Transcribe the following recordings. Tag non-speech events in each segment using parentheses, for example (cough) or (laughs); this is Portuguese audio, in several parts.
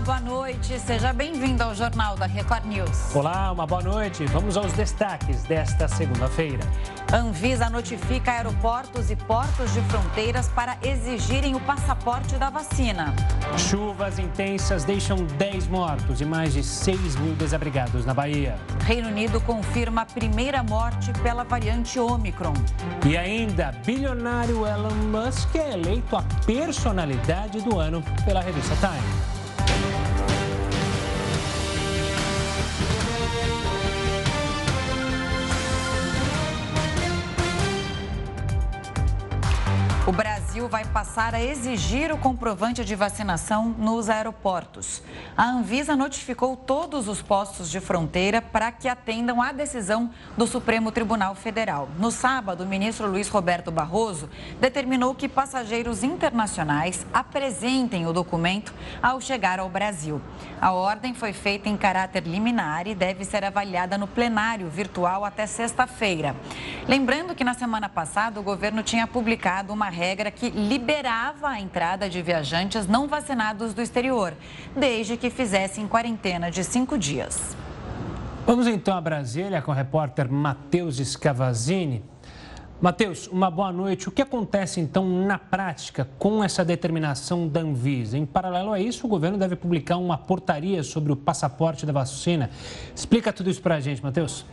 Olá, boa noite. Seja bem-vindo ao Jornal da Record News. Olá, uma boa noite. Vamos aos destaques desta segunda-feira. Anvisa notifica aeroportos e portos de fronteiras para exigirem o passaporte da vacina. Chuvas intensas deixam 10 mortos e mais de 6 mil desabrigados na Bahia. Reino Unido confirma a primeira morte pela variante Omicron. E ainda, bilionário Elon Musk é eleito a personalidade do ano pela revista Time. Brasil vai passar a exigir o comprovante de vacinação nos aeroportos. A Anvisa notificou todos os postos de fronteira para que atendam à decisão do Supremo Tribunal Federal. No sábado, o ministro Luiz Roberto Barroso determinou que passageiros internacionais apresentem o documento ao chegar ao Brasil. A ordem foi feita em caráter liminar e deve ser avaliada no plenário virtual até sexta-feira. Lembrando que na semana passada o governo tinha publicado uma regra que liberava a entrada de viajantes não vacinados do exterior, desde que fizessem quarentena de cinco dias. Vamos então a Brasília com o repórter Matheus Scavazini. Matheus, uma boa noite. O que acontece então na prática com essa determinação da Anvisa? Em paralelo a isso, o governo deve publicar uma portaria sobre o passaporte da vacina. Explica tudo isso para a gente, Matheus.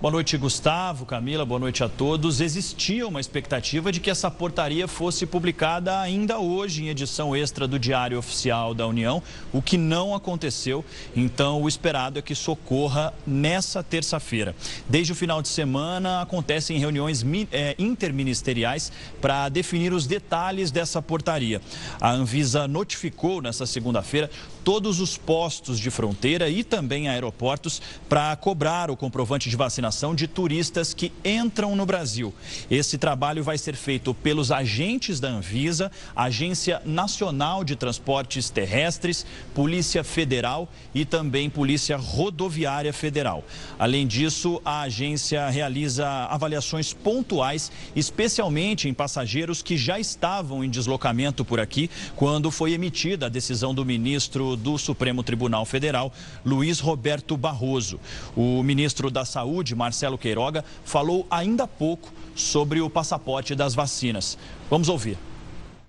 Boa noite, Gustavo, Camila, boa noite a todos. Existia uma expectativa de que essa portaria fosse publicada ainda hoje em edição extra do Diário Oficial da União, o que não aconteceu. Então, o esperado é que socorra nessa terça-feira. Desde o final de semana, acontecem reuniões é, interministeriais para definir os detalhes dessa portaria. A Anvisa notificou nessa segunda-feira todos os postos de fronteira e também aeroportos para cobrar o comprovante de vacinação de turistas que entram no Brasil. Esse trabalho vai ser feito pelos agentes da Anvisa, Agência Nacional de Transportes Terrestres, Polícia Federal e também Polícia Rodoviária Federal. Além disso, a agência realiza avaliações pontuais, especialmente em passageiros que já estavam em deslocamento por aqui quando foi emitida a decisão do ministro do Supremo Tribunal Federal, Luiz Roberto Barroso. O ministro da Saúde, Marcelo Queiroga, falou ainda há pouco sobre o passaporte das vacinas. Vamos ouvir.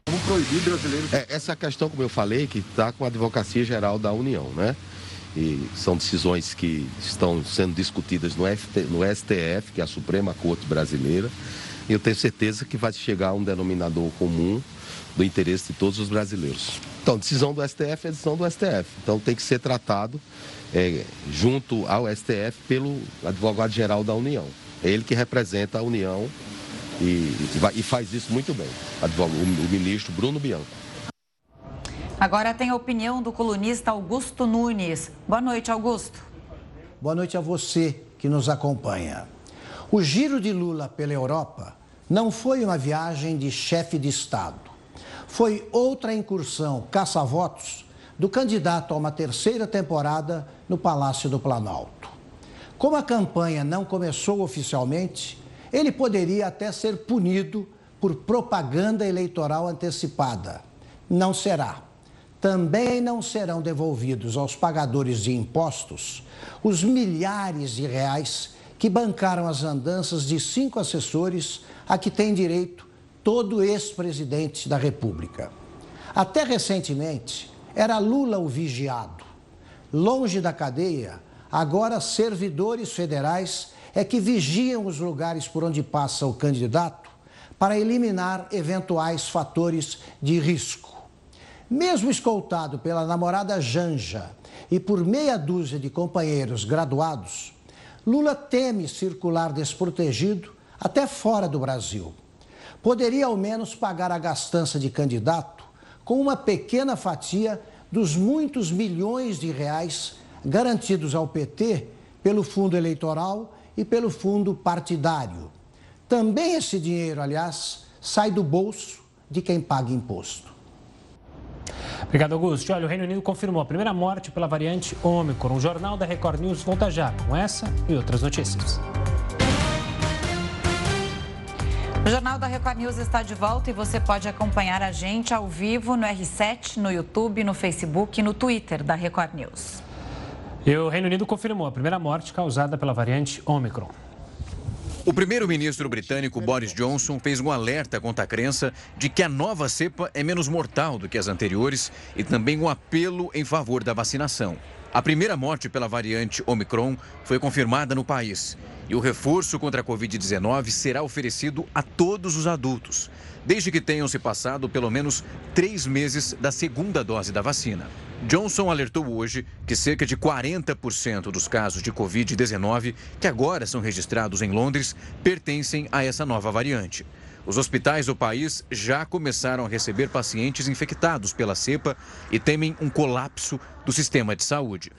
Vamos proibir brasileiros. É, essa questão, como eu falei, que está com a Advocacia Geral da União, né? E são decisões que estão sendo discutidas no, FT, no STF, que é a Suprema Corte Brasileira. E eu tenho certeza que vai chegar a um denominador comum do interesse de todos os brasileiros. Então, decisão do STF é decisão do STF. Então, tem que ser tratado é, junto ao STF pelo advogado-geral da União. É ele que representa a União e, e faz isso muito bem, o, o ministro Bruno Bianco. Agora tem a opinião do colunista Augusto Nunes. Boa noite, Augusto. Boa noite a você que nos acompanha. O giro de Lula pela Europa não foi uma viagem de chefe de Estado foi outra incursão caça-votos do candidato a uma terceira temporada no Palácio do Planalto. Como a campanha não começou oficialmente, ele poderia até ser punido por propaganda eleitoral antecipada. Não será. Também não serão devolvidos aos pagadores de impostos os milhares de reais que bancaram as andanças de cinco assessores a que tem direito todo ex-presidente da República. Até recentemente, era Lula o vigiado. Longe da cadeia, agora servidores federais é que vigiam os lugares por onde passa o candidato para eliminar eventuais fatores de risco. Mesmo escoltado pela namorada Janja e por meia dúzia de companheiros graduados, Lula teme circular desprotegido até fora do Brasil poderia ao menos pagar a gastança de candidato com uma pequena fatia dos muitos milhões de reais garantidos ao PT pelo fundo eleitoral e pelo fundo partidário. Também esse dinheiro, aliás, sai do bolso de quem paga imposto. Obrigado, Augusto. Olha, o Reino Unido confirmou a primeira morte pela variante Ômicron. O Jornal da Record News volta já com essa e outras notícias. O Jornal da Record News está de volta e você pode acompanhar a gente ao vivo no R7, no YouTube, no Facebook e no Twitter da Record News. E o Reino Unido confirmou a primeira morte causada pela variante Omicron. O primeiro-ministro britânico Boris Johnson fez um alerta contra a crença de que a nova cepa é menos mortal do que as anteriores e também um apelo em favor da vacinação. A primeira morte pela variante Omicron foi confirmada no país e o reforço contra a Covid-19 será oferecido a todos os adultos, desde que tenham se passado pelo menos três meses da segunda dose da vacina. Johnson alertou hoje que cerca de 40% dos casos de Covid-19 que agora são registrados em Londres pertencem a essa nova variante. Os hospitais do país já começaram a receber pacientes infectados pela cepa e temem um colapso do sistema de saúde.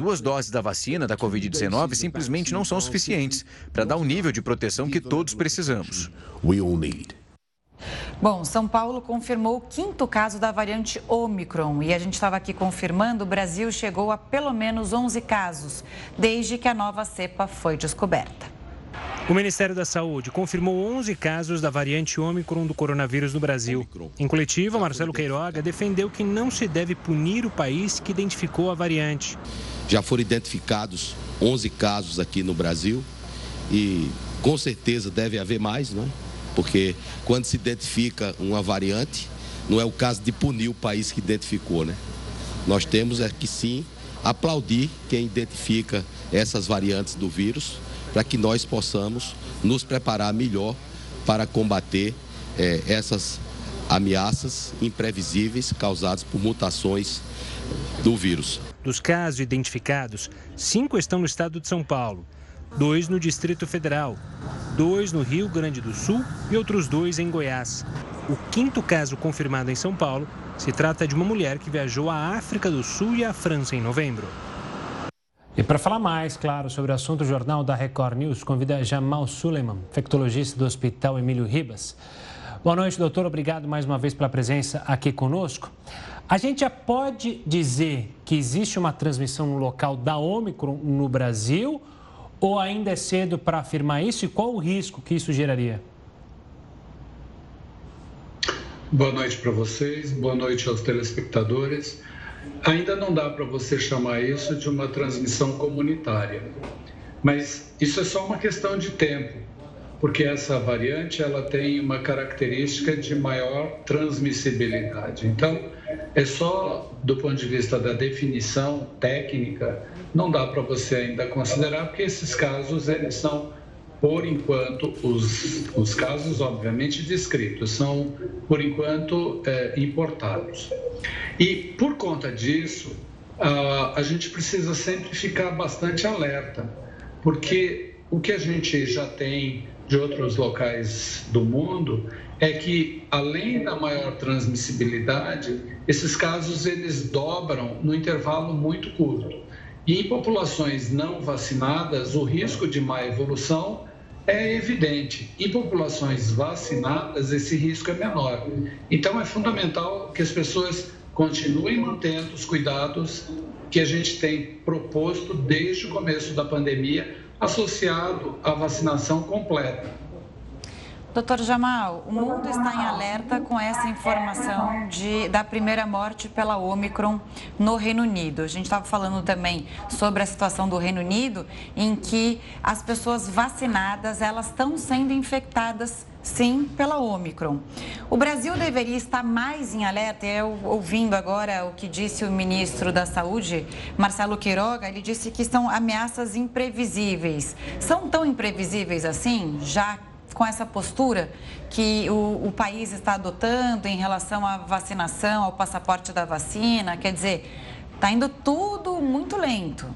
Duas doses da vacina da Covid-19 simplesmente não são suficientes para dar o nível de proteção que todos precisamos. Bom, São Paulo confirmou o quinto caso da variante Omicron e a gente estava aqui confirmando, o Brasil chegou a pelo menos 11 casos desde que a nova cepa foi descoberta. O Ministério da Saúde confirmou 11 casos da variante Ômicron do coronavírus no Brasil. Em coletiva, Marcelo Queiroga defendeu que não se deve punir o país que identificou a variante. Já foram identificados 11 casos aqui no Brasil e com certeza deve haver mais, não é? Porque quando se identifica uma variante, não é o caso de punir o país que identificou, né? Nós temos é que sim aplaudir quem identifica essas variantes do vírus para que nós possamos nos preparar melhor para combater é, essas ameaças imprevisíveis causadas por mutações do vírus. Dos casos identificados, cinco estão no estado de São Paulo, dois no Distrito Federal, dois no Rio Grande do Sul e outros dois em Goiás. O quinto caso confirmado em São Paulo se trata de uma mulher que viajou à África do Sul e à França em novembro. E para falar mais, claro, sobre o assunto, o Jornal da Record News convida Jamal Suleiman, infectologista do Hospital Emílio Ribas. Boa noite, doutor. Obrigado mais uma vez pela presença aqui conosco. A gente já pode dizer que existe uma transmissão no local da Omicron no Brasil ou ainda é cedo para afirmar isso e qual o risco que isso geraria? Boa noite para vocês, boa noite aos telespectadores. Ainda não dá para você chamar isso de uma transmissão comunitária, mas isso é só uma questão de tempo, porque essa variante ela tem uma característica de maior transmissibilidade. Então, é só do ponto de vista da definição técnica, não dá para você ainda considerar, porque esses casos eles são por enquanto, os, os casos, obviamente, descritos são, por enquanto, é, importados. E, por conta disso, a, a gente precisa sempre ficar bastante alerta, porque o que a gente já tem de outros locais do mundo é que, além da maior transmissibilidade, esses casos eles dobram no intervalo muito curto. E em populações não vacinadas, o risco de má evolução é evidente. Em populações vacinadas, esse risco é menor. Então, é fundamental que as pessoas continuem mantendo os cuidados que a gente tem proposto desde o começo da pandemia, associado à vacinação completa. Doutor Jamal, o mundo está em alerta com essa informação de, da primeira morte pela Omicron no Reino Unido. A gente estava falando também sobre a situação do Reino Unido, em que as pessoas vacinadas elas estão sendo infectadas sim pela Omicron. O Brasil deveria estar mais em alerta. Eu ouvindo agora o que disse o ministro da Saúde, Marcelo Queiroga, ele disse que são ameaças imprevisíveis. São tão imprevisíveis assim, já com essa postura que o, o, país está adotando em relação à vacinação, ao passaporte da vacina? Quer dizer, está indo tudo muito lento.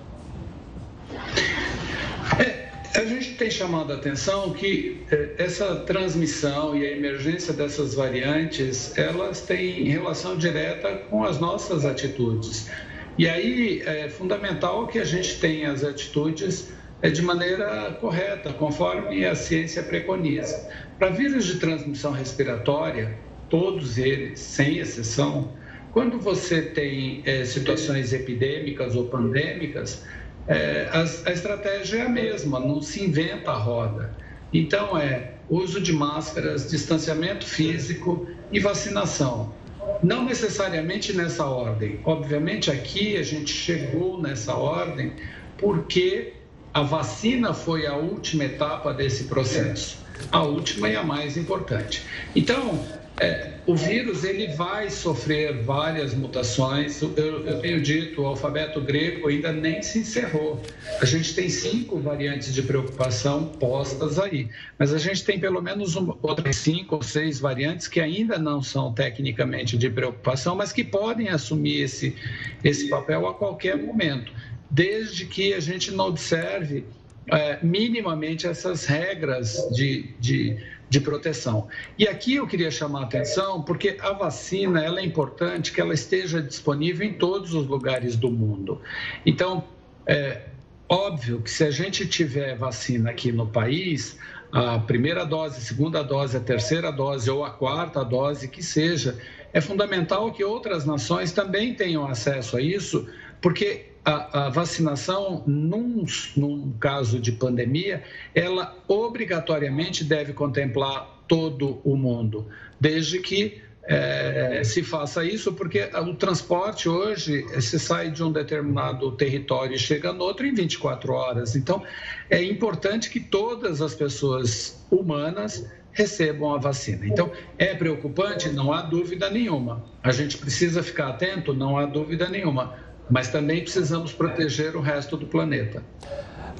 É, a gente tem chamado a atenção que é, essa transmissão e a emergência dessas variantes, elas têm relação direta com as nossas atitudes. E aí é fundamental que a gente tenha as atitudes é de maneira correta, conforme a ciência preconiza. Para vírus de transmissão respiratória, todos eles, sem exceção, quando você tem é, situações epidêmicas ou pandêmicas, é, a, a estratégia é a mesma, não se inventa a roda. Então, é uso de máscaras, distanciamento físico e vacinação. Não necessariamente nessa ordem. Obviamente, aqui a gente chegou nessa ordem porque a vacina foi a última etapa desse processo, a última e a mais importante. Então, é, o vírus ele vai sofrer várias mutações. Eu, eu, tenho dito, o alfabeto grego ainda nem se encerrou. A gente tem cinco variantes de preocupação postas aí, mas a gente tem pelo menos uma, outras cinco ou seis variantes que ainda não são tecnicamente de preocupação, mas que podem assumir esse, esse papel a qualquer momento, desde que a gente não observe é, minimamente essas regras de, de de proteção. E aqui eu queria chamar a atenção porque a vacina ela é importante que ela esteja disponível em todos os lugares do mundo. Então, é óbvio que se a gente tiver vacina aqui no país, a primeira dose, a segunda dose, a terceira dose ou a quarta dose que seja, é fundamental que outras nações também tenham acesso a isso, porque a, a vacinação, num, num caso de pandemia, ela obrigatoriamente deve contemplar todo o mundo, desde que é, se faça isso, porque o transporte hoje se sai de um determinado território e chega no outro em 24 horas. Então, é importante que todas as pessoas humanas recebam a vacina. Então, é preocupante? Não há dúvida nenhuma. A gente precisa ficar atento? Não há dúvida nenhuma mas também precisamos proteger o resto do planeta.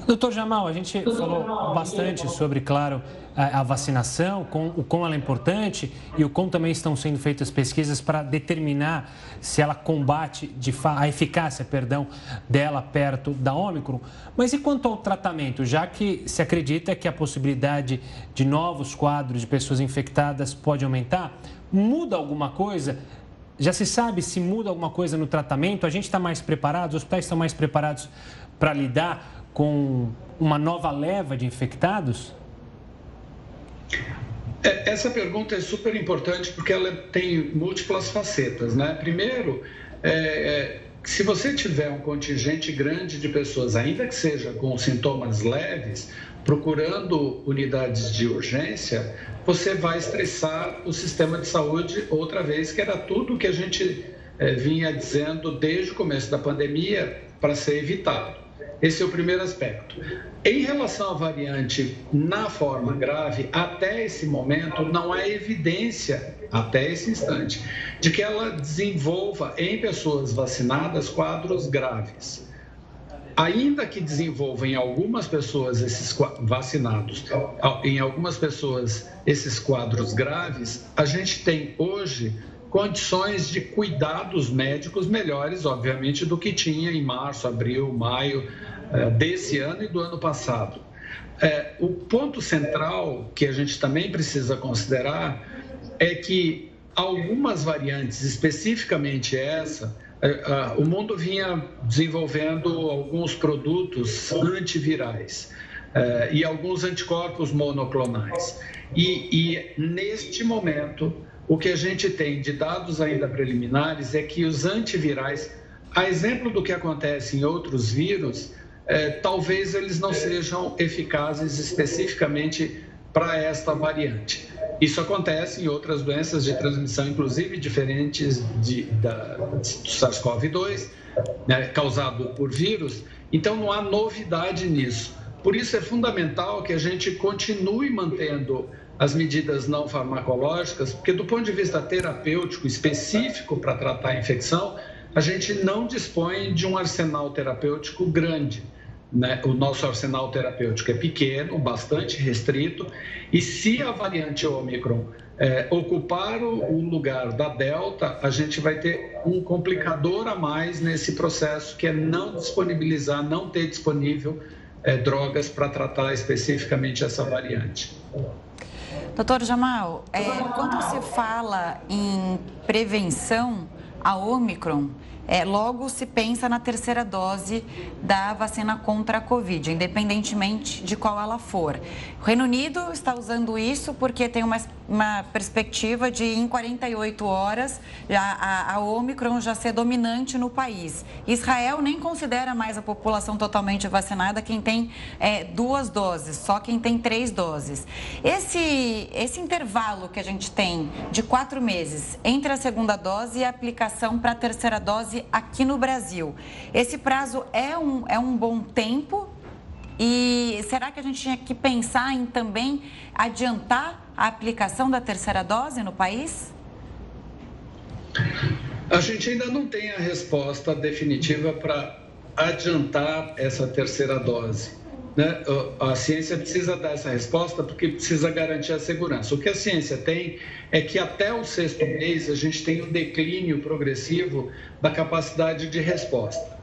Doutor Jamal, a gente falou bastante sobre, claro, a, vacinação, com, o quão ela é importante e o quão também estão sendo feitas pesquisas para determinar se ela combate de a eficácia, perdão, dela perto da Ômicron. Mas e quanto ao tratamento? Já que se acredita que a possibilidade de novos quadros de pessoas infectadas pode aumentar, muda alguma coisa já se sabe se muda alguma coisa no tratamento? A gente está mais preparado? Os hospitais estão mais preparados para lidar com uma nova leva de infectados? É, essa pergunta é super importante porque ela tem múltiplas facetas, né? Primeiro, é, é, se você tiver um contingente grande de pessoas, ainda que seja com sintomas leves, procurando unidades de urgência, você vai estressar o sistema de saúde outra vez, que era tudo que a gente é, vinha dizendo desde o começo da pandemia para ser evitado. Esse é o primeiro aspecto. Em relação à variante na forma grave, até esse momento não há evidência, até esse instante, de que ela desenvolva em pessoas vacinadas quadros graves ainda que desenvolva em algumas pessoas esses vacinados, em algumas pessoas esses quadros graves, a gente tem hoje condições de cuidados médicos melhores, obviamente, do que tinha em março, abril, maio eh, desse ano e do ano passado. É, o ponto central que a gente também precisa considerar é que algumas variantes, especificamente essa, o mundo vinha desenvolvendo alguns produtos antivirais é, e alguns anticorpos monoclonais. E, e, neste momento, o que a gente tem de dados ainda preliminares é que os antivirais, a exemplo do que acontece em outros vírus, talvez eles não sejam eficazes especificamente para esta variante. Isso acontece em outras doenças de transmissão, inclusive diferentes de, da, do SARS-CoV-2, né, causado por vírus. Então, não há novidade nisso. Por isso, é fundamental que a gente continue mantendo as medidas não farmacológicas, porque, do ponto de vista terapêutico específico para tratar a infecção, a gente não dispõe de um arsenal terapêutico grande. Né? O nosso arsenal terapêutico é pequeno, bastante restrito, e se a variante Ômicron é, ocupar o, o, lugar da Delta, a gente vai ter um complicador a mais nesse processo, que é não disponibilizar, não ter disponível é, drogas para tratar especificamente essa variante. Doutor Jamal, é, quando se fala em prevenção a Ômicron, é, logo se pensa na terceira dose da vacina contra a Covid, independentemente de qual ela for. O Reino Unido está usando isso porque tem uma, uma perspectiva de, em 48 horas, já, a, a Omicron já ser dominante no país. Israel nem considera mais a população totalmente vacinada quem tem é, duas doses, só quem tem três doses. Esse, esse intervalo que a gente tem de quatro meses entre a segunda dose e a aplicação para a terceira dose aqui no Brasil. Esse prazo é um, é um bom tempo e será que a gente tinha que pensar em também adiantar a aplicação da terceira dose no país? A gente ainda não tem a resposta definitiva para adiantar essa terceira dose. Né? A ciência precisa dar essa resposta porque precisa garantir a segurança. O que a ciência tem é que até o sexto mês a gente tem um declínio progressivo da capacidade de resposta.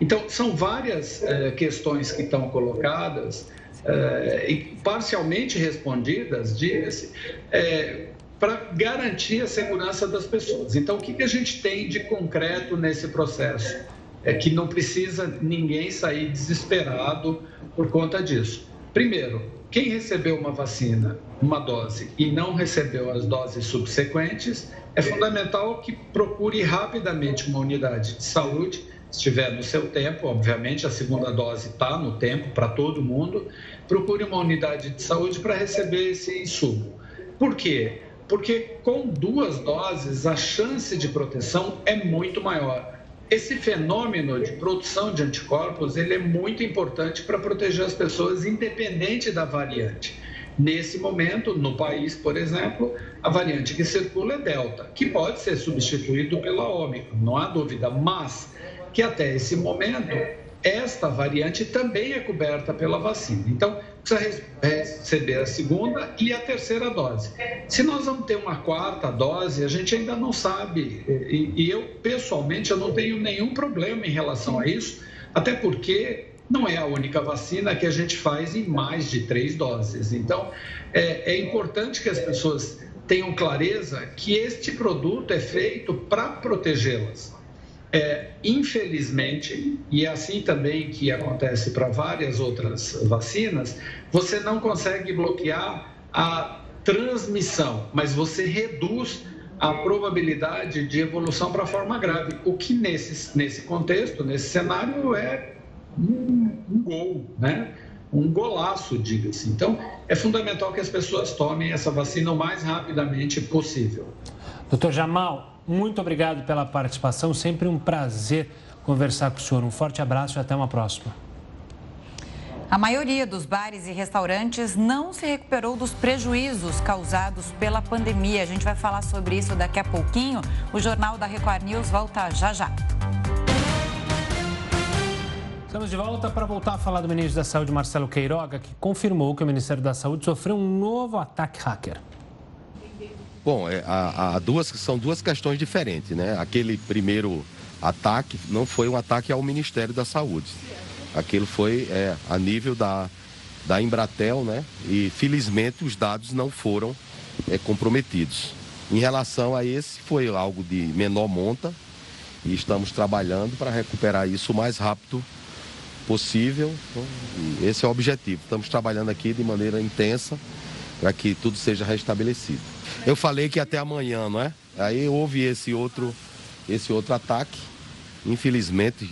Então, são várias é, questões que estão colocadas é, e parcialmente respondidas, diga-se, é, para garantir a segurança das pessoas. Então, o que, que a gente tem de concreto nesse processo? É que não precisa ninguém sair desesperado por conta disso. Primeiro, quem recebeu uma vacina, uma dose, e não recebeu as doses subsequentes, é fundamental que procure rapidamente uma unidade de saúde, estiver no seu tempo, obviamente, a segunda dose está no tempo para todo mundo, procure uma unidade de saúde para receber esse insumo. Por quê? Porque com duas doses a chance de proteção é muito maior. Esse fenômeno de produção de anticorpos ele é muito importante para proteger as pessoas, independente da variante. Nesse momento, no país, por exemplo, a variante que circula é Delta, que pode ser substituído pela Ômicron, não há dúvida, mas que até esse momento esta variante também é coberta pela vacina. Então, precisa receber a segunda e a terceira dose. Se nós vamos ter uma quarta dose, a gente ainda não sabe. E, eu, pessoalmente, eu não tenho nenhum problema em relação a isso, até porque não é a única vacina que a gente faz em mais de três doses. Então, é, é importante que as pessoas tenham clareza que este produto é feito para protegê-las. É, infelizmente, e é assim também que acontece para várias outras vacinas, você não consegue bloquear a transmissão, mas você reduz a probabilidade de evolução para forma grave, o que nesse, nesse contexto, nesse cenário, é um, um gol, né? um golaço, diga-se. Então, é fundamental que as pessoas tomem essa vacina o mais rapidamente possível. Doutor Jamal, muito obrigado pela participação. Sempre um prazer conversar com o senhor. Um forte abraço e até uma próxima. A maioria dos bares e restaurantes não se recuperou dos prejuízos causados pela pandemia. A gente vai falar sobre isso daqui a pouquinho. O Jornal da Record News volta já já. Estamos de volta para voltar a falar do ministro da Saúde, Marcelo Queiroga, que confirmou que o Ministério da Saúde sofreu um novo ataque hacker. Bom, é, há, há duas, são duas questões diferentes, né? Aquele primeiro ataque não foi um ataque ao Ministério da Saúde. Aquilo foi é, a nível da, da Embratel, né? E felizmente os dados não foram é, comprometidos. Em relação a esse, foi algo de menor monta e estamos trabalhando para recuperar isso o mais rápido possível. Esse é o objetivo. Estamos trabalhando aqui de maneira intensa para que tudo seja restabelecido. Eu falei que até amanhã, não é? Aí houve esse outro, esse outro ataque. Infelizmente,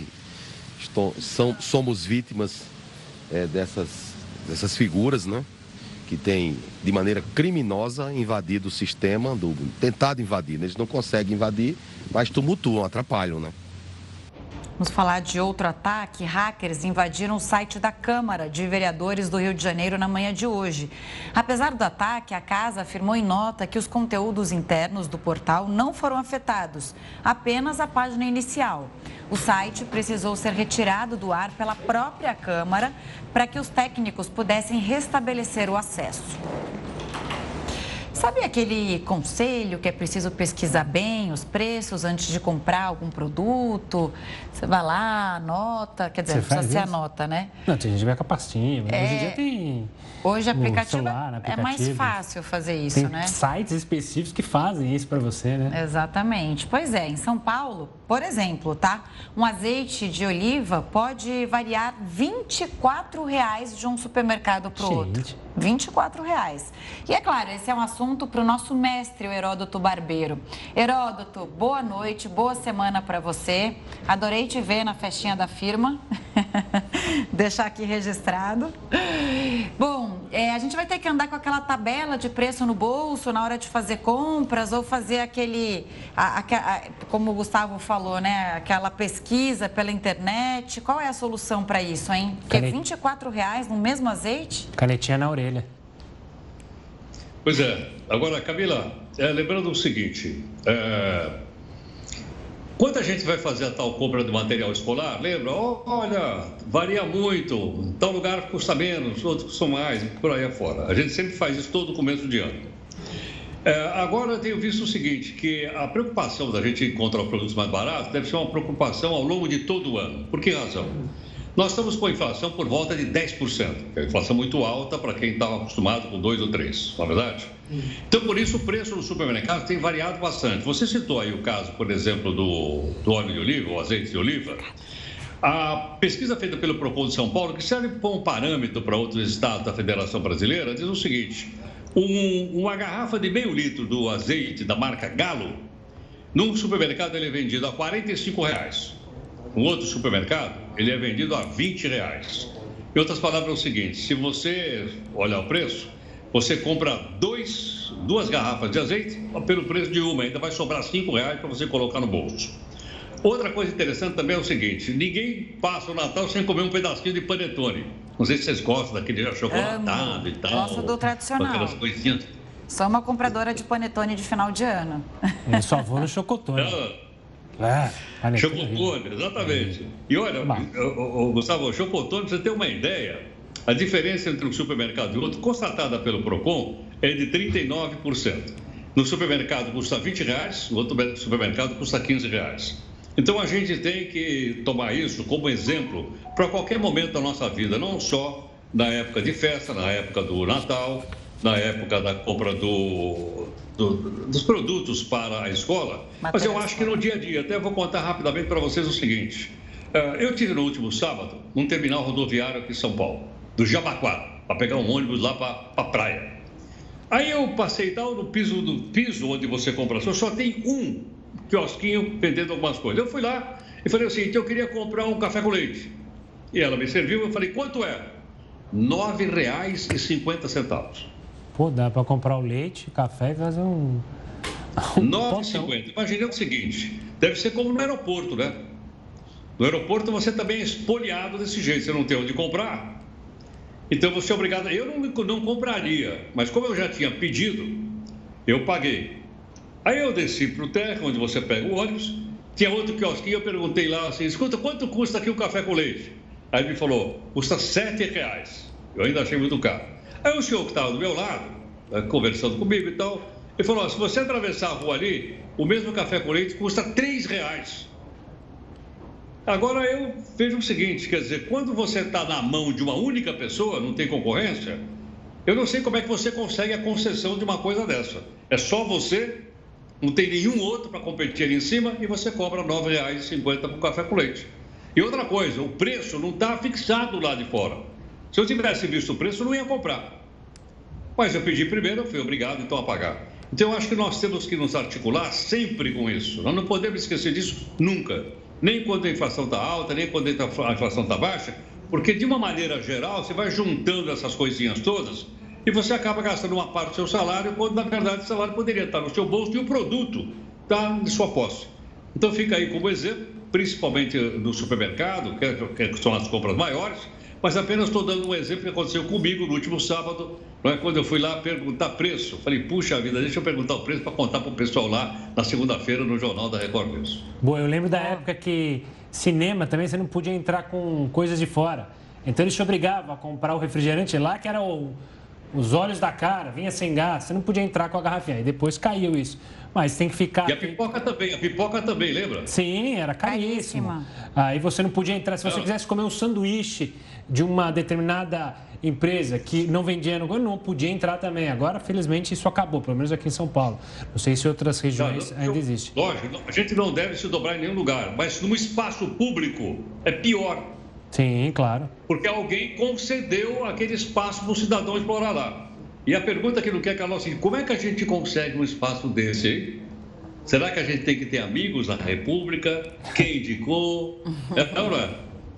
estou, são, somos vítimas é, dessas, dessas figuras, né? Que têm, de maneira criminosa, invadido o sistema, do, tentado invadir. Eles não conseguem invadir, mas tumultuam, atrapalham, né? Vamos falar de outro ataque. Hackers invadiram o site da Câmara de Vereadores do Rio de Janeiro na manhã de hoje. Apesar do ataque, a casa afirmou em nota que os conteúdos internos do portal não foram afetados, apenas a página inicial. O site precisou ser retirado do ar pela própria Câmara para que os técnicos pudessem restabelecer o acesso. Sabe aquele conselho que é preciso pesquisar bem os preços antes de comprar algum produto? Você vai lá, anota, quer dizer, você precisa ser anota, né? Não, tem gente que vai com a pastinha. É... Hoje em dia tem. Hoje aplicativo, celular, aplicativo, é mais fácil fazer isso, tem né? Sites específicos que fazem isso para você, né? Exatamente. Pois é, em São Paulo, por exemplo, tá? Um azeite de oliva pode variar R$ 24,00 de um supermercado para o outro. R$ 24,00. E é claro, esse é um assunto para o nosso mestre, o Heródoto Barbeiro. Heródoto, boa noite, boa semana para você. Adorei te ver na festinha da firma. (laughs) Deixar aqui registrado. Bom, é, a gente vai ter que andar com aquela tabela de preço no bolso na hora de fazer compras ou fazer aquele, a, a, a, como o Gustavo falou, né? Aquela pesquisa pela internet. Qual é a solução para isso, hein? Porque Canet... 24 reais no mesmo azeite? Canetinha na orelha. Pois é. Agora, Camila, é, lembrando o seguinte, é, quando a gente vai fazer a tal compra de material escolar, lembra? Olha, varia muito, tal lugar custa menos, outros custam mais, por aí afora. A gente sempre faz isso todo começo de ano. É, agora eu tenho visto o seguinte, que a preocupação da gente encontrar produtos mais baratos deve ser uma preocupação ao longo de todo o ano. Por que razão? Nós estamos com a inflação por volta de 10%, que é uma inflação muito alta para quem estava acostumado com 2 ou 3, não é verdade? Então, por isso, o preço no supermercado tem variado bastante. Você citou aí o caso, por exemplo, do, do óleo de oliva, o azeite de oliva. A pesquisa feita pelo Procon de São Paulo, que serve como parâmetro para outros estados da Federação Brasileira, diz o seguinte: um, uma garrafa de meio litro do azeite da marca Galo, num supermercado ele é vendido a 45 reais. Um outro supermercado, ele é vendido a 20 reais. Em outras palavras, é o seguinte: se você olhar o preço, você compra dois, duas garrafas de azeite pelo preço de uma, ainda vai sobrar cinco reais para você colocar no bolso. Outra coisa interessante também é o seguinte: ninguém passa o Natal sem comer um pedacinho de panetone. Não sei se vocês gostam daquele chocolatado Amo. e tal. Gosto do tradicional. Aquelas coisinhas. Sou uma compradora de panetone de final de ano. Eu só vou no chocotone. É, chocotone, exatamente. E olha, o, o, Gustavo, chocotone, você tem uma ideia, a diferença entre um supermercado e outro, constatada pelo PROCON, é de 39%. No supermercado custa 20 reais, no outro supermercado custa 15 reais. Então a gente tem que tomar isso como exemplo para qualquer momento da nossa vida, não só na época de festa, na época do Natal, na época da compra do, do, dos produtos para a escola, mas eu acho que no dia a dia, até vou contar rapidamente para vocês o seguinte. Eh, eu tive no último sábado um terminal rodoviário aqui em São Paulo, do Jabaquara, para pegar um ônibus lá para a pra praia. Aí eu passei tal no piso do piso onde você compra só tem um quiosquinho vendendo algumas coisas. Eu fui lá e falei o seguinte, eu queria comprar um café com leite. E ela me serviu, eu falei, quanto é? R$ 9,50. Pô, dá para comprar o leite, café e fazer um. um 9,50. Imaginei o seguinte: deve ser como no aeroporto, né? No aeroporto você também é espoliado desse jeito, você não tem onde comprar. Então você é obrigado. Eu não, não compraria, mas como eu já tinha pedido, eu paguei. Aí eu desci para o terra, onde você pega o ônibus, tinha outro quiosquinho, eu perguntei lá assim, escuta, quanto custa aqui o café com leite? Aí ele falou, custa sete reais. Eu ainda achei muito caro. Aí o senhor que estava do meu lado, né, conversando comigo e tal, ele falou: se você atravessar a rua ali, o mesmo café com leite custa três reais. Agora eu vejo o seguinte, quer dizer, quando você está na mão de uma única pessoa, não tem concorrência, eu não sei como é que você consegue a concessão de uma coisa dessa. É só você, não tem nenhum outro para competir ali em cima e você cobra R$ 9,50 por café com leite. E outra coisa, o preço não está fixado lá de fora. Se eu tivesse visto o preço, eu não ia comprar. Mas eu pedi primeiro, eu fui obrigado então a pagar. Então eu acho que nós temos que nos articular sempre com isso. Nós não podemos esquecer disso nunca. Nem quando a inflação está alta, nem quando a inflação está baixa, porque de uma maneira geral você vai juntando essas coisinhas todas e você acaba gastando uma parte do seu salário, quando na verdade o salário poderia estar no seu bolso e o produto está em sua posse. Então fica aí como exemplo, principalmente no supermercado, que são as compras maiores, mas apenas estou dando um exemplo que aconteceu comigo no último sábado, não é? quando eu fui lá perguntar preço. Falei, puxa vida, deixa eu perguntar o preço para contar para o pessoal lá na segunda-feira no Jornal da Record News. Bom, eu lembro da época que cinema também você não podia entrar com coisas de fora. Então eles te obrigavam a comprar o refrigerante lá, que era o, os olhos da cara, vinha sem gás, você não podia entrar com a garrafinha. Aí depois caiu isso. Mas tem que ficar. E a pipoca também, a pipoca também, lembra? Sim, era caríssimo. Caríssima. Aí você não podia entrar. Se você quisesse comer um sanduíche de uma determinada empresa que não vendia no não podia entrar também. Agora, felizmente, isso acabou, pelo menos aqui em São Paulo. Não sei se outras regiões não, ainda existe. Lógico, a gente não deve se dobrar em nenhum lugar, mas num espaço público é pior. Sim, claro. Porque alguém concedeu aquele espaço para o cidadão explorar lá. E a pergunta que não quer calar é assim, como é que a gente consegue um espaço desse, hein? Será que a gente tem que ter amigos na República? Quem indicou? É, não, não é?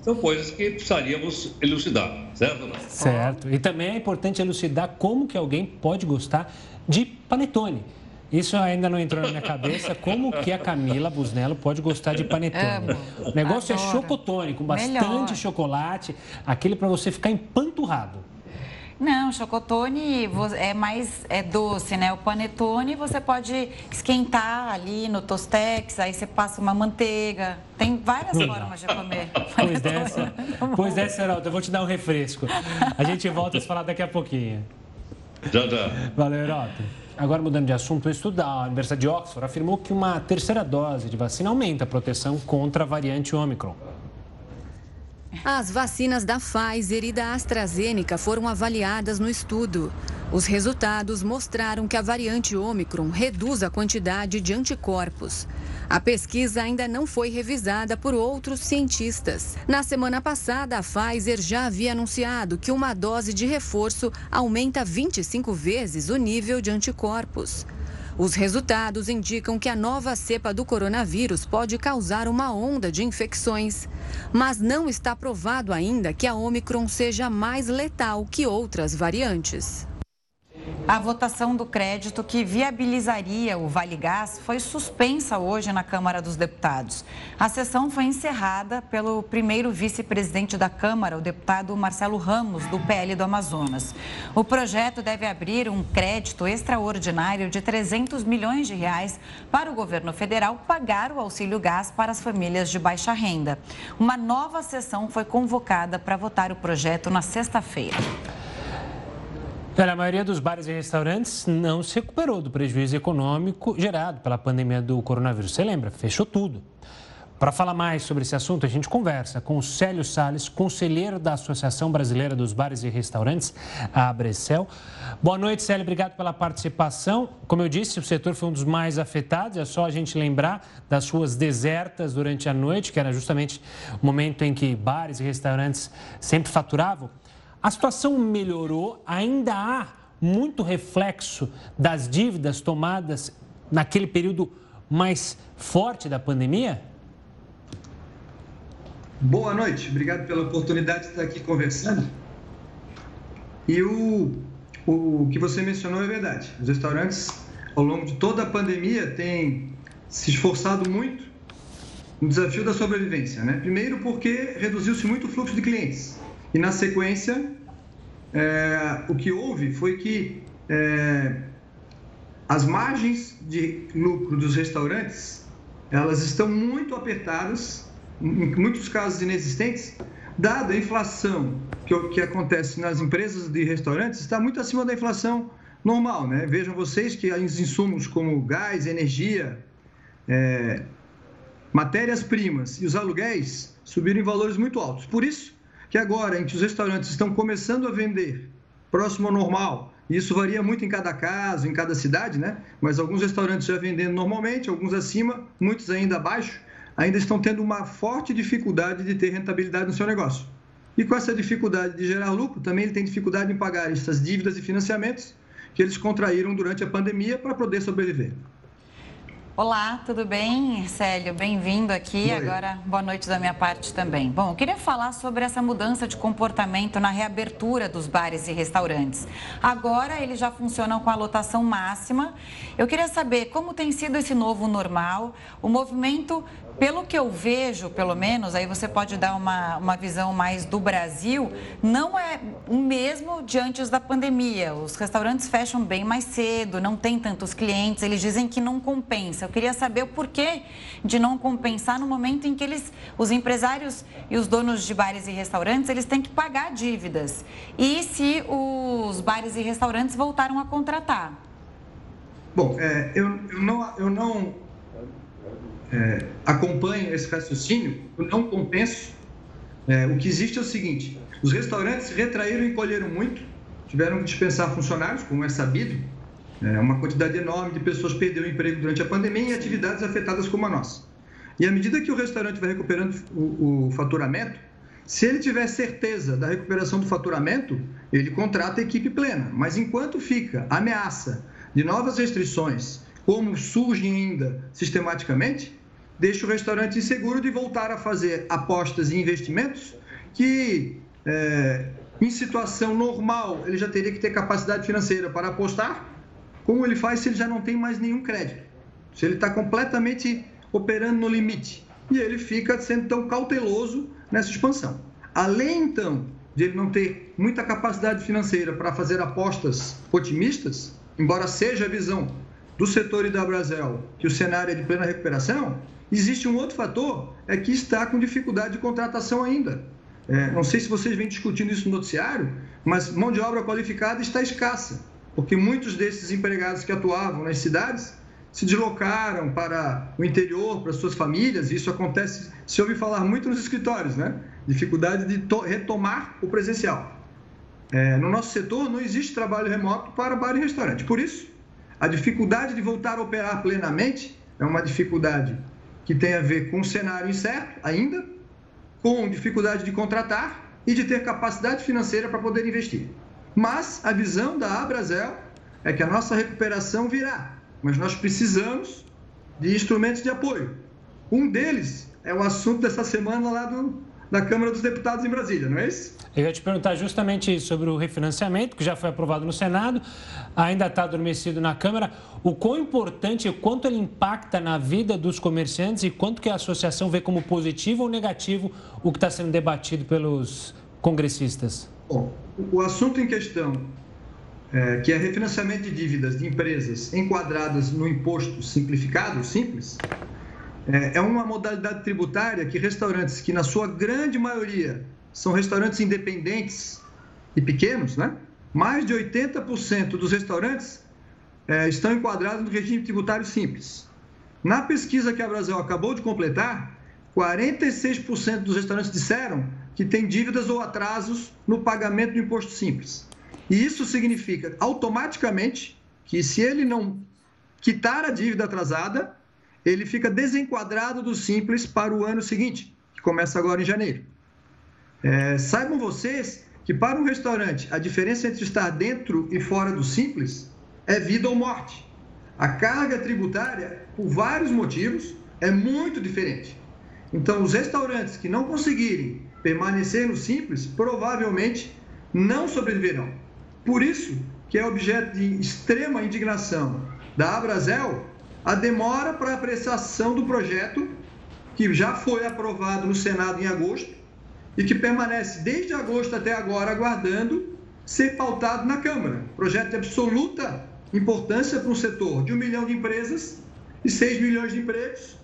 São coisas que precisaríamos elucidar, certo? Certo. E também é importante elucidar como que alguém pode gostar de panetone. Isso ainda não entrou na minha cabeça. Como que a Camila Busnello pode gostar de panetone? O negócio é Adoro. é chocotone, com bastante Melhor. chocolate, aquele para você ficar empanturrado. Não, chocotone é mais é doce, né? O panetone você pode esquentar ali no tostex, aí você passa uma manteiga. Tem várias formas de comer. (laughs) Pois dessa, pois dessa, Heraldo, eu vou te dar um refresco. A gente volta a falar daqui a pouquinho. Já, já. Valeu, Heraldo. Agora, mudando de assunto, o estudo da Universidade de Oxford afirmou que uma terceira dose de vacina aumenta a proteção contra a variante Omicron. As vacinas da Pfizer e da AstraZeneca foram avaliadas no estudo. Os resultados mostraram que a variante Omicron reduz a quantidade de anticorpos. A pesquisa ainda não foi revisada por outros cientistas. Na semana passada, a Pfizer já havia anunciado que uma dose de reforço aumenta 25 vezes o nível de anticorpos. Os resultados indicam que a nova cepa do coronavírus pode causar uma onda de infecções, mas não está provado ainda que a Omicron seja mais letal que outras variantes. A votação do crédito que viabilizaria o Vale Gás foi suspensa hoje na Câmara dos Deputados. A sessão foi encerrada pelo primeiro vice-presidente da Câmara, o deputado Marcelo Ramos, do PL do Amazonas. O projeto deve abrir um crédito extraordinário de 300 milhões de reais para o governo federal pagar o auxílio gás para as famílias de baixa renda. Uma nova sessão foi convocada para votar o projeto na sexta-feira. Olha, a maioria dos bares e restaurantes não se recuperou do prejuízo econômico gerado pela pandemia do coronavírus. Você lembra? Fechou tudo. Para falar mais sobre esse assunto, a gente conversa com o Célio Sales, conselheiro da Associação Brasileira dos Bares e Restaurantes, a Abrecel. Boa noite, Célio. Obrigado pela participação. Como eu disse, o setor foi um dos mais afetados. É só a gente lembrar das ruas desertas durante a noite, que era justamente o momento em que bares e restaurantes sempre faturavam. A situação melhorou, ainda há muito reflexo das dívidas tomadas naquele período mais forte da pandemia? Boa noite, obrigado pela oportunidade de estar aqui conversando. E o, o que você mencionou é verdade. Os restaurantes, ao longo de toda a pandemia, têm se esforçado muito no desafio da sobrevivência. Né? Primeiro, porque reduziu-se muito o fluxo de clientes. E na sequência, é, o que houve foi que é, as margens de lucro dos restaurantes elas estão muito apertadas, em muitos casos inexistentes, dada a inflação que, que acontece nas empresas de restaurantes, está muito acima da inflação normal, né? Vejam vocês que os insumos como gás, energia, é, matérias-primas e os aluguéis subiram em valores muito altos. Por isso, que agora em que os restaurantes estão começando a vender próximo ao normal, e isso varia muito em cada caso, em cada cidade, né? Mas alguns restaurantes já vendendo normalmente, alguns acima, muitos ainda abaixo, ainda estão tendo uma forte dificuldade de ter rentabilidade no seu negócio. E com essa dificuldade de gerar lucro, também ele tem dificuldade em pagar essas dívidas e financiamentos que eles contraíram durante a pandemia para poder sobreviver. Olá, tudo bem? Célio, bem-vindo aqui. Agora, boa noite da minha parte também. Bom, eu queria falar sobre essa mudança de comportamento na reabertura dos bares e restaurantes. Agora, eles já funcionam com a lotação máxima. Eu queria saber como tem sido esse novo normal, o movimento pelo que eu vejo, pelo menos, aí você pode dar uma, uma visão mais do Brasil, não é o mesmo de antes da pandemia. Os restaurantes fecham bem mais cedo, não tem tantos clientes, eles dizem que não compensa. Eu queria saber o porquê de não compensar no momento em que eles, os empresários e os donos de bares e restaurantes, eles têm que pagar dívidas. E se os bares e restaurantes voltaram a contratar? Bom, é, eu, eu, não, eu não é, acompanho esse raciocínio, eu não compenso. É, o que existe é o seguinte: os restaurantes retraíram e encolheram muito, tiveram que dispensar funcionários, como é sabido. É, uma quantidade enorme de pessoas perdeu o emprego durante a pandemia e atividades afetadas como a nossa. E à medida que o restaurante vai recuperando o, o faturamento, se ele tiver certeza da recuperação do faturamento, ele contrata a equipe plena. Mas enquanto fica ameaça de novas restrições, como surgem ainda sistematicamente, deixa o restaurante inseguro de voltar a fazer apostas e investimentos que, é, em situação normal, ele já teria que ter capacidade financeira para apostar, como ele faz se ele já não tem mais nenhum crédito, se ele está completamente operando no limite. E ele fica sendo tão cauteloso nessa expansão. Além, então, de ele não ter muita capacidade financeira para fazer apostas otimistas, embora seja a visão do setor e da Brasil que o cenário é de plena recuperação, Existe um outro fator, é que está com dificuldade de contratação ainda. É, não sei se vocês vêm discutindo isso no noticiário, mas mão de obra qualificada está escassa, porque muitos desses empregados que atuavam nas cidades se deslocaram para o interior, para suas famílias, e isso acontece, se ouve falar muito nos escritórios, né? Dificuldade de retomar o presencial. É, no nosso setor não existe trabalho remoto para bar e restaurante. Por isso, a dificuldade de voltar a operar plenamente é uma dificuldade que tem a ver com o cenário incerto ainda, com dificuldade de contratar e de ter capacidade financeira para poder investir. Mas a visão da Abrazel é que a nossa recuperação virá, mas nós precisamos de instrumentos de apoio. Um deles é o assunto dessa semana lá do, da Câmara dos Deputados em Brasília, não é isso? Eu ia te perguntar justamente sobre o refinanciamento, que já foi aprovado no Senado, ainda está adormecido na Câmara. O quão importante, o quanto ele impacta na vida dos comerciantes e quanto que a associação vê como positivo ou negativo o que está sendo debatido pelos congressistas? Bom, o assunto em questão, é, que é refinanciamento de dívidas de empresas enquadradas no imposto simplificado, simples, é, é uma modalidade tributária que restaurantes que, na sua grande maioria, são restaurantes independentes e pequenos, né? Mais de 80% dos restaurantes é, estão enquadrados no regime tributário simples. Na pesquisa que a Brasil acabou de completar, 46% dos restaurantes disseram que têm dívidas ou atrasos no pagamento do imposto simples. E isso significa automaticamente que se ele não quitar a dívida atrasada, ele fica desenquadrado do simples para o ano seguinte, que começa agora em janeiro. É, saibam vocês que para um restaurante a diferença entre estar dentro e fora do simples é vida ou morte. A carga tributária, por vários motivos, é muito diferente. Então, os restaurantes que não conseguirem permanecer no simples provavelmente não sobreviverão. Por isso que é objeto de extrema indignação da Abrazel a demora para apreciação do projeto que já foi aprovado no Senado em agosto e que permanece desde agosto até agora aguardando ser pautado na Câmara. Projeto de absoluta importância para um setor de um milhão de empresas e 6 milhões de empregos,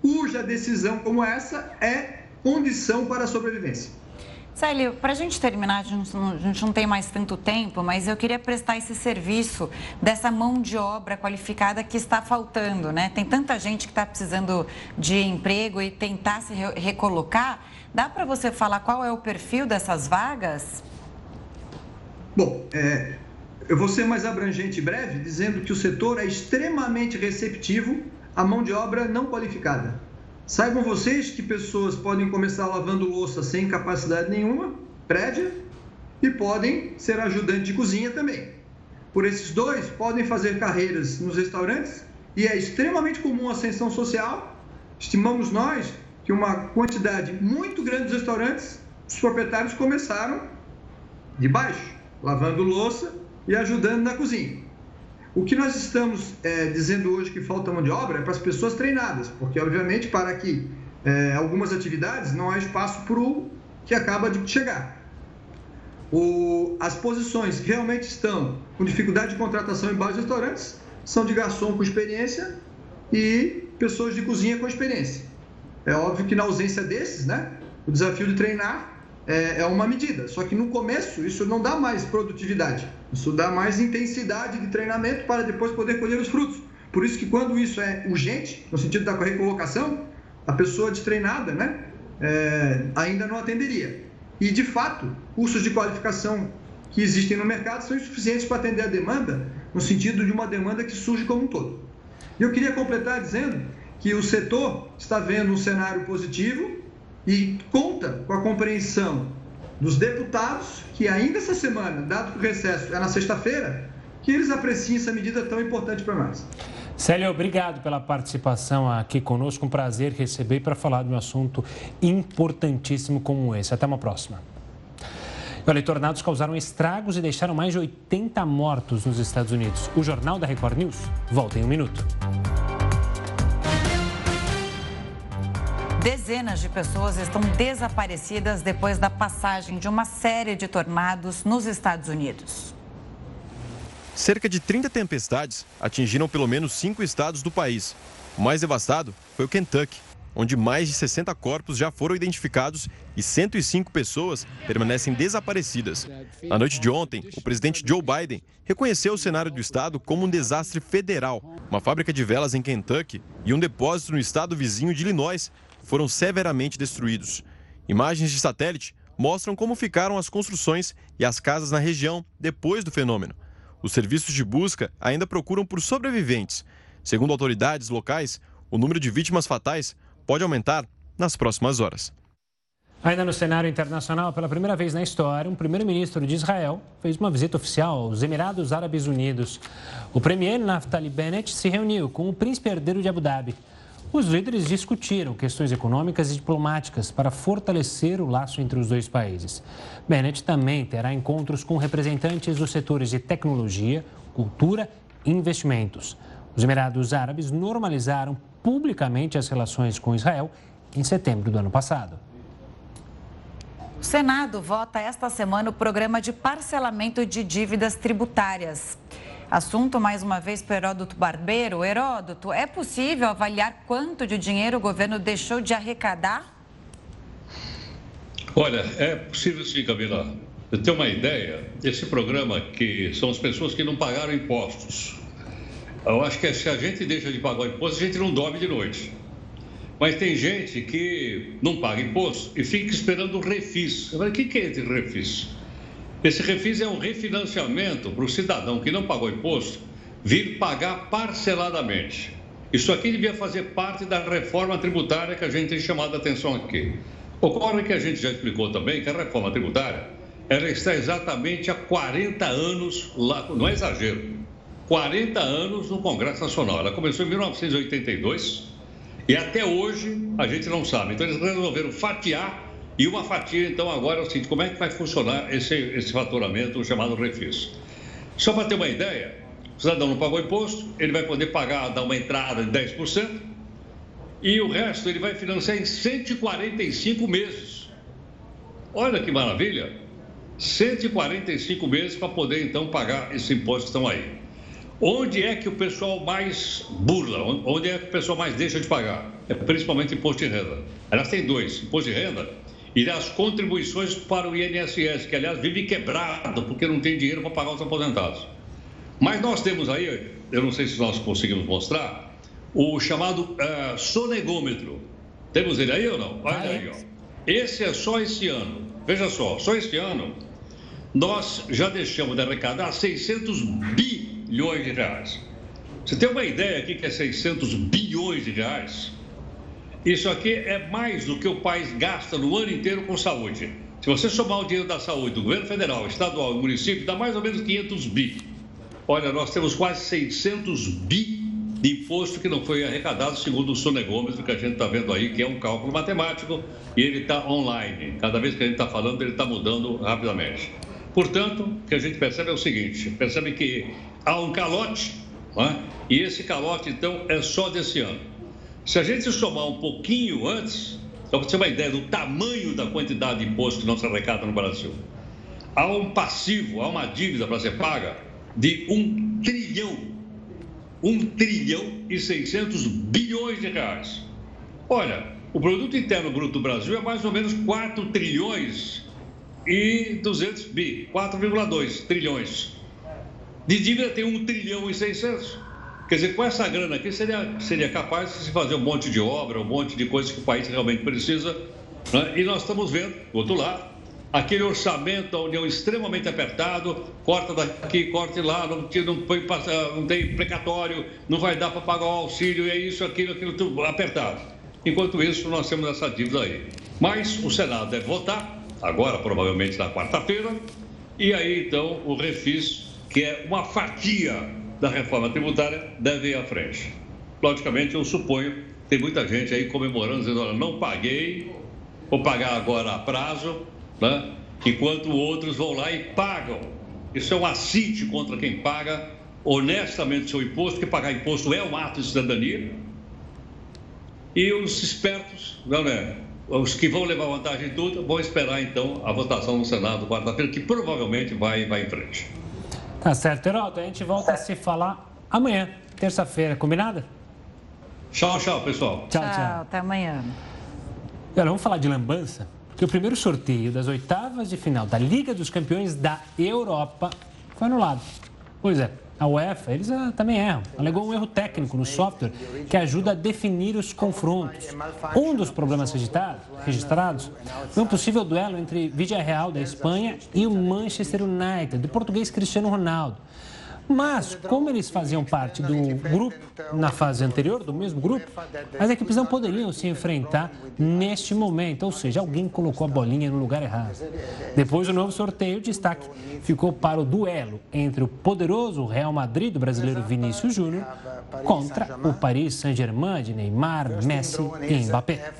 cuja decisão como essa é condição para a sobrevivência. Célio, para a gente terminar, a gente, não, a gente, não, tem mais tanto tempo, mas eu queria prestar esse serviço dessa mão de obra qualificada que está faltando, né? Tem tanta gente que está precisando de emprego e tentar se recolocar. Dá para você falar qual é o perfil dessas vagas? Bom, é, eu vou ser mais abrangente e breve, dizendo que o setor é extremamente receptivo à mão de obra não qualificada. Saibam vocês que pessoas podem começar lavando louça sem capacidade nenhuma, prédia, e podem ser ajudante de cozinha também. Por esses dois, podem fazer carreiras nos restaurantes e é extremamente comum a ascensão social. Estimamos nós que uma quantidade muito grande de restaurantes, os proprietários começaram de baixo, lavando louça e ajudando na cozinha. O que nós estamos é, dizendo hoje que falta mão de obra é para as pessoas treinadas, porque, obviamente, para que é, algumas atividades não há espaço para o que acaba de chegar. O, as posições que realmente estão com dificuldade de contratação em vários restaurantes são de garçom com experiência e pessoas de cozinha com experiência. É óbvio que na ausência desses, né, o desafio de treinar é, é uma medida. Só que no começo isso não dá mais produtividade, isso dá mais intensidade de treinamento para depois poder colher os frutos. Por isso que quando isso é urgente, no sentido da recolocação, a pessoa destreinada, né, é, ainda não atenderia. E de fato, cursos de qualificação que existem no mercado são insuficientes para atender a demanda, no sentido de uma demanda que surge como um todo. E eu queria completar dizendo que o setor está vendo um cenário positivo e conta com a compreensão dos deputados que ainda essa semana, dado que o recesso é na sexta-feira, que eles apreciem essa medida tão importante para nós. Célio, obrigado pela participação aqui conosco. Um prazer receber para falar de um assunto importantíssimo como esse. Até uma próxima. Olha, tornados causaram estragos e deixaram mais de 80 mortos nos Estados Unidos. O Jornal da Record News volta em um minuto. Dezenas de pessoas estão desaparecidas depois da passagem de uma série de tornados nos Estados Unidos. Cerca de 30 tempestades atingiram pelo menos cinco estados do país. O mais devastado foi o Kentucky, onde mais de 60 corpos já foram identificados e 105 pessoas permanecem desaparecidas. Na noite de ontem, o presidente Joe Biden reconheceu o cenário do estado como um desastre federal. Uma fábrica de velas em Kentucky e um depósito no estado vizinho de Illinois foram severamente destruídos. Imagens de satélite mostram como ficaram as construções e as casas na região depois do fenômeno. Os serviços de busca ainda procuram por sobreviventes. Segundo autoridades locais, o número de vítimas fatais pode aumentar nas próximas horas. Ainda no cenário internacional, pela primeira vez na história, um primeiro-ministro de Israel fez uma visita oficial aos Emirados Árabes Unidos. O premier Naftali Bennett se reuniu com o príncipe herdeiro de Abu Dhabi. Os líderes discutiram questões econômicas e diplomáticas para fortalecer o laço entre os dois países. Bennett também terá encontros com representantes dos setores de tecnologia, cultura e investimentos. Os Emirados Árabes normalizaram publicamente as relações com Israel em setembro do ano passado. O Senado vota esta semana o programa de parcelamento de dívidas tributárias. Assunto mais uma vez para Heródoto Barbeiro. Heródoto, é possível avaliar quanto de dinheiro o governo deixou de arrecadar? Olha, é possível sim, Camila. Eu tenho uma ideia, esse programa que são as pessoas que não pagaram impostos. Eu acho que se a gente deixa de pagar imposto, a gente não dorme de noite. Mas tem gente que não paga imposto e fica esperando o refis. Falei, o que é esse refis? Esse refis é um refinanciamento para o cidadão que não pagou imposto vir pagar parceladamente. Isso aqui devia fazer parte da reforma tributária que a gente tem chamado a atenção aqui. Ocorre que a gente já explicou também que a reforma tributária ela está exatamente há 40 anos lá, não é exagero, 40 anos no Congresso Nacional. Ela começou em 1982 e até hoje a gente não sabe. Então eles resolveram fatiar e uma fatia, então, agora é o seguinte: como é que vai funcionar esse, esse faturamento chamado refis? Só para ter uma ideia, o cidadão não pagou imposto, ele vai poder pagar, dar uma entrada de 10%, e o resto ele vai financiar em 145 meses. Olha que maravilha! 145 meses para poder, então, pagar esses impostos que estão aí. Onde é que o pessoal mais burla? Onde é que o pessoal mais deixa de pagar? É principalmente imposto de renda. Aliás, tem dois: imposto de renda e as contribuições para o INSS, que aliás vive quebrado porque não tem dinheiro para pagar os aposentados. Mas nós temos aí, eu não sei se nós conseguimos mostrar, o chamado uh, sonegômetro. Temos ele aí ou não? Olha aí, ó. Esse é só esse ano. Veja só, só este ano nós já deixamos de arrecadar 600 bilhões de reais. Você tem uma ideia aqui que é 600 bilhões de reais? Isso aqui é mais do que o país gasta no ano inteiro com saúde. Se você somar o dinheiro da saúde do governo federal, estadual e município, dá mais ou menos 500 bi. Olha, nós temos quase 600 bi de imposto que não foi arrecadado, segundo o sonegômetro que a gente está vendo aí, que é um cálculo matemático e ele está online. Cada vez que a gente está falando, ele está mudando rapidamente. Portanto, o que a gente percebe é o seguinte: percebe que há um calote, é? e esse calote, então, é só desse ano. Se a gente somar um pouquinho antes, só para você ter uma ideia do tamanho da quantidade de imposto que não se arrecada no Brasil, há um passivo, há uma dívida para ser paga de um trilhão, 1 trilhão e 600 bilhões de reais. Olha, o produto interno bruto do Brasil é mais ou menos 4 trilhões e 200 bi, 4,2 trilhões. De dívida tem 1 trilhão e 600. Quer dizer, com essa grana aqui seria, seria capaz de se fazer um monte de obra, um monte de coisas que o país realmente precisa. Né? E nós estamos vendo, do outro lado, aquele orçamento da União extremamente apertado, corta daqui, corta lá, não, não, não tem precatório, não vai dar para pagar o auxílio, é isso, aquilo, aquilo, tudo apertado. Enquanto isso, nós temos essa dívida aí. Mas o Senado deve votar, agora provavelmente na quarta-feira, e aí então o refis, que é uma fatia da reforma tributária, deve ir à frente. Logicamente, eu suponho, tem muita gente aí comemorando, dizendo, olha, não paguei, vou pagar agora a prazo, né? enquanto outros vão lá e pagam. Isso é um assinte contra quem paga honestamente seu imposto, que pagar imposto é um ato de cidadania. E os espertos, não é? Os que vão levar vantagem em tudo, vão esperar então a votação no Senado quarta-feira, que provavelmente vai, vai em frente. Tá certo, Heraldo. A gente volta a se falar amanhã, terça-feira, combinado? Tchau, tchau, pessoal. Tchau, tchau. tchau até amanhã. Agora, vamos falar de lambança? que o primeiro sorteio das oitavas de final da Liga dos Campeões da Europa foi anulado. Pois é, a UEFA, eles ah, também erram. Alegou um erro técnico no software que ajuda a definir os confrontos. Um dos problemas registrados foi um possível duelo entre Villarreal da Espanha e o Manchester United, do português Cristiano Ronaldo. Mas, como eles faziam parte do grupo na fase anterior, do mesmo grupo, as equipes não poderiam se enfrentar neste momento, ou seja, alguém colocou a bolinha no lugar errado. Depois do novo sorteio, o destaque ficou para o duelo entre o poderoso Real Madrid do brasileiro Vinícius Júnior contra o Paris Saint-Germain de Neymar, Messi e Mbappé.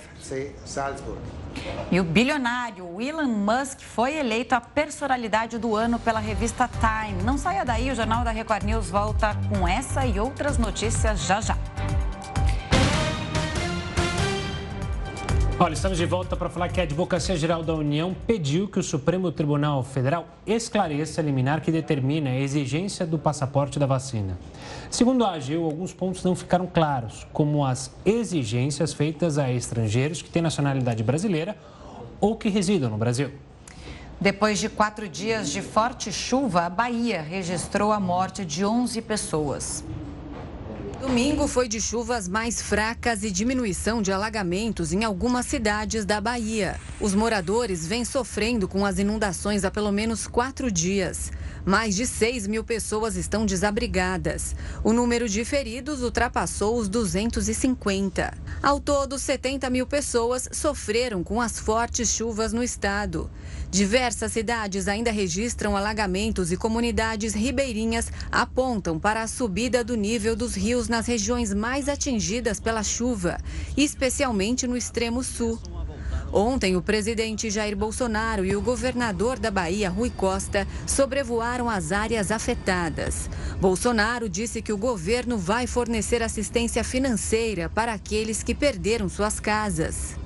E o bilionário Elon Musk foi eleito a personalidade do ano pela revista Time. Não saia daí, o Jornal da Record News volta com essa e outras notícias já já. Olha, estamos de volta para falar que a Advocacia Geral da União pediu que o Supremo Tribunal Federal esclareça a liminar que determina a exigência do passaporte da vacina. Segundo a AGU, alguns pontos não ficaram claros, como as exigências feitas a estrangeiros que têm nacionalidade brasileira ou que residam no Brasil. Depois de quatro dias de forte chuva, a Bahia registrou a morte de 11 pessoas. Domingo foi de chuvas mais fracas e diminuição de alagamentos em algumas cidades da Bahia. Os moradores vêm sofrendo com as inundações há pelo menos quatro dias. Mais de 6 mil pessoas estão desabrigadas. O número de feridos ultrapassou os 250. Ao todo, 70 mil pessoas sofreram com as fortes chuvas no estado. Diversas cidades ainda registram alagamentos e comunidades ribeirinhas apontam para a subida do nível dos rios nas regiões mais atingidas pela chuva, especialmente no extremo sul. Ontem, o presidente Jair Bolsonaro e o governador da Bahia, Rui Costa, sobrevoaram as áreas afetadas. Bolsonaro disse que o governo vai fornecer assistência financeira para aqueles que perderam suas casas.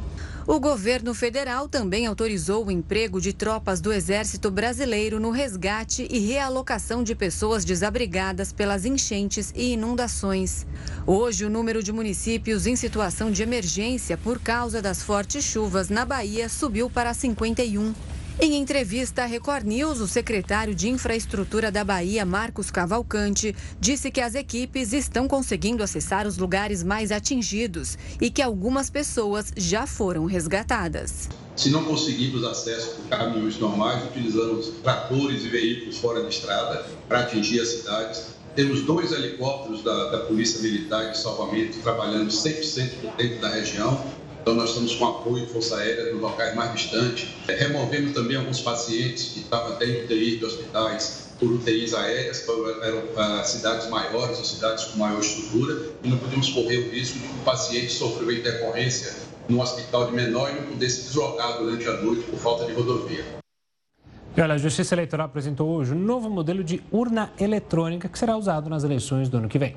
O governo federal também autorizou o emprego de tropas do Exército Brasileiro no resgate e realocação de pessoas desabrigadas pelas enchentes e inundações. Hoje, o número de municípios em situação de emergência por causa das fortes chuvas na Bahia subiu para 51. Em entrevista à Record News, o secretário de Infraestrutura da Bahia, Marcos Cavalcante, disse que as equipes estão conseguindo acessar os lugares mais atingidos e que algumas pessoas já foram resgatadas. Se não conseguirmos acesso por caminhões normais, utilizamos tratores e veículos fora de estrada para atingir as cidades. Temos dois helicópteros da, da Polícia Militar de salvamento trabalhando 100% dentro da região então, nós estamos com apoio Força Aérea nos locais mais distantes. É, removemos também alguns pacientes que estavam dentro de UTIs de hospitais por UTIs aéreas para cidades maiores ou cidades com maior estrutura e não podemos correr o risco de que o paciente sofreu intercorrência no hospital de menor e não poder se deslocar durante a noite por falta de rodovia. olha, a Justiça Eleitoral apresentou hoje um novo modelo de urna eletrônica que será usado nas eleições do ano que vem.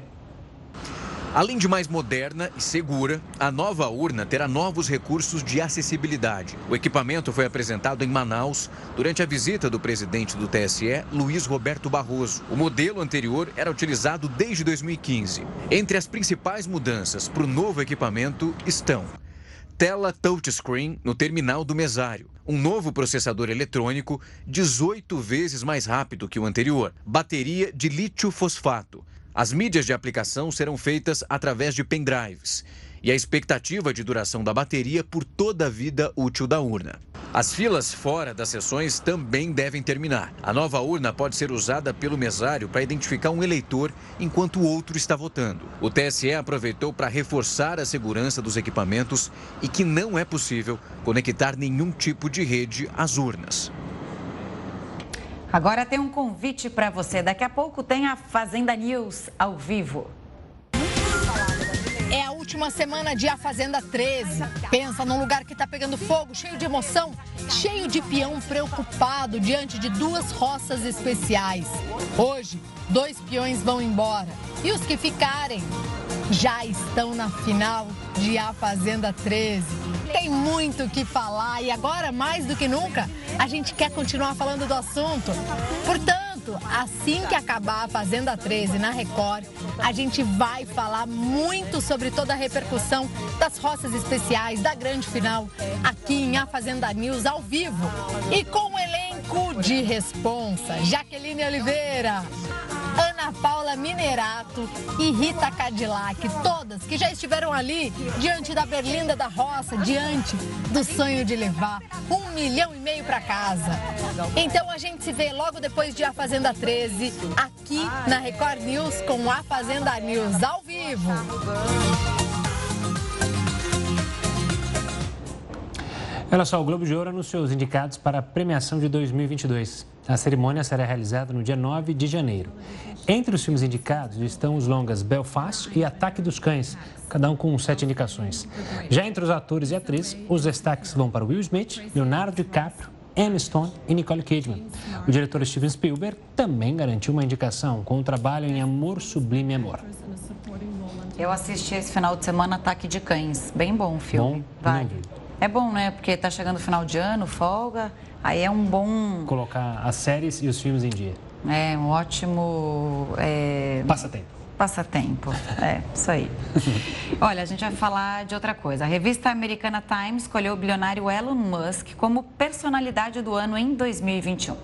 Além de mais moderna e segura, a nova urna terá novos recursos de acessibilidade. O equipamento foi apresentado em Manaus durante a visita do presidente do TSE, Luiz Roberto Barroso. O modelo anterior era utilizado desde 2015. Entre as principais mudanças para o novo equipamento estão tela touchscreen no terminal do mesário, um novo processador eletrônico 18 vezes mais rápido que o anterior, bateria de lítio fosfato as mídias de aplicação serão feitas através de pendrives e a expectativa de duração da bateria por toda a vida útil da urna. As filas fora das sessões também devem terminar. A nova urna pode ser usada pelo mesário para identificar um eleitor enquanto o outro está votando. O TSE aproveitou para reforçar a segurança dos equipamentos e que não é possível conectar nenhum tipo de rede às urnas. Agora tem um convite para você. Daqui a pouco tem a Fazenda News ao vivo. É a última semana de A Fazenda 13. Pensa num lugar que está pegando fogo, cheio de emoção, cheio de peão preocupado diante de duas roças especiais. Hoje, dois peões vão embora. E os que ficarem já estão na final de A Fazenda 13 tem muito o que falar e agora, mais do que nunca, a gente quer continuar falando do assunto. Portanto, assim que acabar a Fazenda 13 na Record, a gente vai falar muito sobre toda a repercussão das roças especiais, da grande final, aqui em A Fazenda News ao vivo. E com o elenco de responsa, Jaqueline Oliveira. Ana Paula Minerato e Rita Cadillac, todas que já estiveram ali diante da Berlinda da Roça, diante do sonho de levar um milhão e meio para casa. Então a gente se vê logo depois de A Fazenda 13, aqui na Record News com A Fazenda News ao vivo. Olha só, o Globo de Ouro anunciou os indicados para a premiação de 2022. A cerimônia será realizada no dia 9 de janeiro. Entre os filmes indicados estão os longas Belfast e Ataque dos Cães, cada um com sete indicações. Já entre os atores e atrizes, os destaques vão para Will Smith, Leonardo DiCaprio, Emma Stone e Nicole Kidman. O diretor Steven Spielberg também garantiu uma indicação com o trabalho em Amor Sublime Amor. Eu assisti esse final de semana Ataque de Cães. Bem bom o filme. Bom, Vai. É bom, né? Porque tá chegando o final de ano, folga. Aí é um bom. Colocar as séries e os filmes em dia. É, um ótimo. É... Passatempo. Passatempo. É, isso aí. (laughs) Olha, a gente vai falar de outra coisa. A revista americana Times escolheu o bilionário Elon Musk como personalidade do ano em 2021.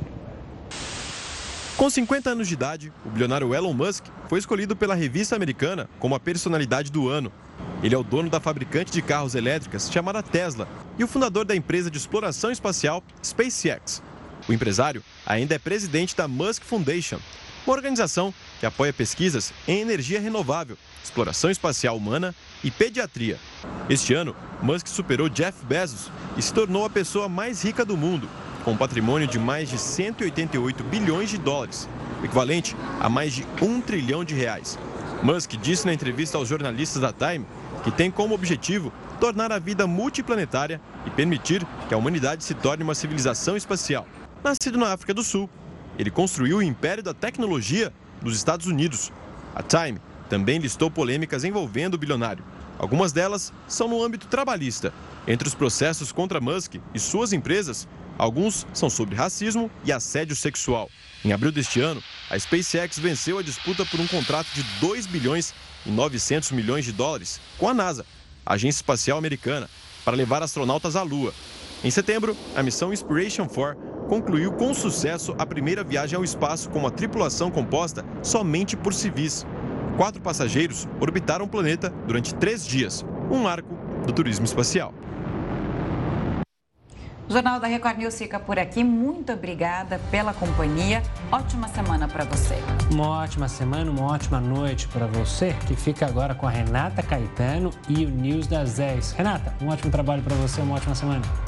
Com 50 anos de idade, o bilionário Elon Musk foi escolhido pela revista americana como a personalidade do ano ele é o dono da fabricante de carros elétricas chamada Tesla e o fundador da empresa de exploração espacial SpaceX. O empresário ainda é presidente da Musk Foundation, uma organização que apoia pesquisas em energia renovável, exploração espacial humana e pediatria. Este ano, Musk superou Jeff Bezos e se tornou a pessoa mais rica do mundo, com um patrimônio de mais de 188 bilhões de dólares, equivalente a mais de um trilhão de reais. Musk disse na entrevista aos jornalistas da Time que tem como objetivo tornar a vida multiplanetária e permitir que a humanidade se torne uma civilização espacial. Nascido na África do Sul, ele construiu o império da tecnologia dos Estados Unidos. A Time também listou polêmicas envolvendo o bilionário. Algumas delas são no âmbito trabalhista. Entre os processos contra Musk e suas empresas, alguns são sobre racismo e assédio sexual. Em abril deste ano, a SpaceX venceu a disputa por um contrato de 2 bilhões e 900 milhões de dólares com a NASA, a agência espacial americana, para levar astronautas à Lua. Em setembro, a missão Inspiration 4 concluiu com sucesso a primeira viagem ao espaço com uma tripulação composta somente por civis. Quatro passageiros orbitaram o planeta durante três dias, um marco do turismo espacial. O Jornal da Record News fica por aqui. Muito obrigada pela companhia. Ótima semana para você. Uma ótima semana, uma ótima noite para você, que fica agora com a Renata Caetano e o News das 10. Renata, um ótimo trabalho para você, uma ótima semana.